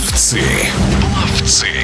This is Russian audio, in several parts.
Ловцы. Ловцы.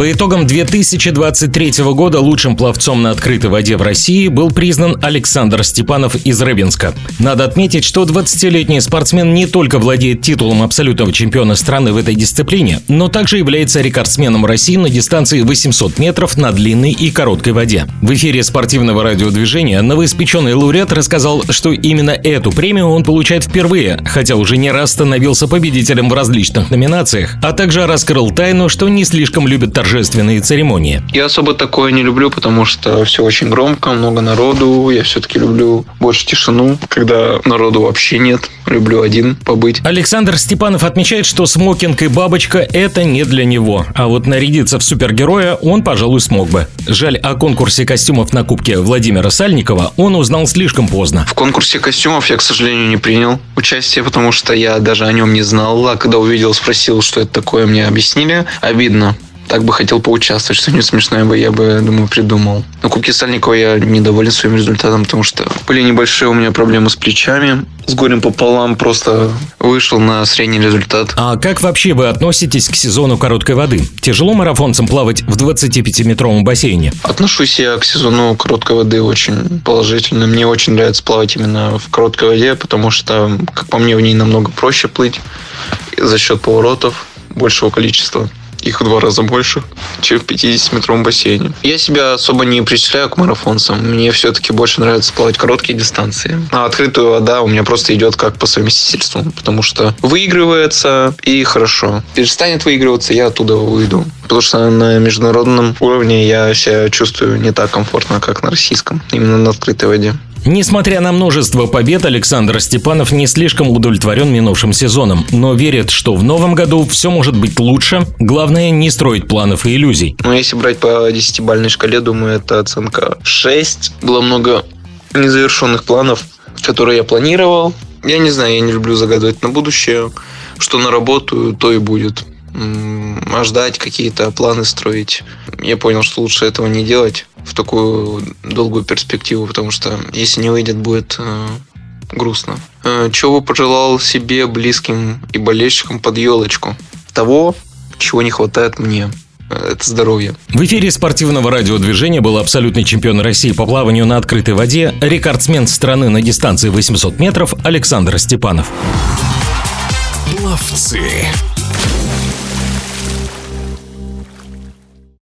По итогам 2023 года лучшим пловцом на открытой воде в России был признан Александр Степанов из Рыбинска. Надо отметить, что 20-летний спортсмен не только владеет титулом абсолютного чемпиона страны в этой дисциплине, но также является рекордсменом России на дистанции 800 метров на длинной и короткой воде. В эфире спортивного радиодвижения новоиспеченный лауреат рассказал, что именно эту премию он получает впервые, хотя уже не раз становился победителем в различных номинациях, а также раскрыл тайну, что не слишком любит торжественные торжественные церемонии? Я особо такое не люблю, потому что все очень громко, много народу. Я все-таки люблю больше тишину, когда народу вообще нет. Люблю один побыть. Александр Степанов отмечает, что смокинг и бабочка – это не для него. А вот нарядиться в супергероя он, пожалуй, смог бы. Жаль, о конкурсе костюмов на Кубке Владимира Сальникова он узнал слишком поздно. В конкурсе костюмов я, к сожалению, не принял участие, потому что я даже о нем не знал. А когда увидел, спросил, что это такое, мне объяснили. Обидно так бы хотел поучаствовать. Что-нибудь смешное бы я бы, думаю, придумал. На Кубке Сальникова я недоволен своим результатом, потому что были небольшие у меня проблемы с плечами. С горем пополам просто вышел на средний результат. А как вообще вы относитесь к сезону короткой воды? Тяжело марафонцам плавать в 25-метровом бассейне? Отношусь я к сезону короткой воды очень положительно. Мне очень нравится плавать именно в короткой воде, потому что, как по мне, в ней намного проще плыть за счет поворотов большего количества их в два раза больше, чем в 50-метровом бассейне. Я себя особо не причисляю к марафонцам. Мне все-таки больше нравится плавать короткие дистанции. А открытая вода у меня просто идет как по совместительству, потому что выигрывается и хорошо. Перестанет выигрываться, я оттуда выйду. Потому что на международном уровне я себя чувствую не так комфортно, как на российском, именно на открытой воде. Несмотря на множество побед, Александр Степанов не слишком удовлетворен минувшим сезоном, но верит, что в новом году все может быть лучше. Главное не строить планов и иллюзий. Ну, если брать по десятибальной шкале, думаю, это оценка 6. Было много незавершенных планов, которые я планировал. Я не знаю, я не люблю загадывать на будущее. Что наработаю, то и будет. А ждать какие-то планы строить. Я понял, что лучше этого не делать в такую долгую перспективу, потому что если не выйдет, будет э, грустно. Э, чего бы пожелал себе, близким и болельщикам под елочку? Того, чего не хватает мне э, это здоровье. В эфире спортивного радиодвижения был абсолютный чемпион России по плаванию на открытой воде, рекордсмен страны на дистанции 800 метров Александр Степанов. Пловцы.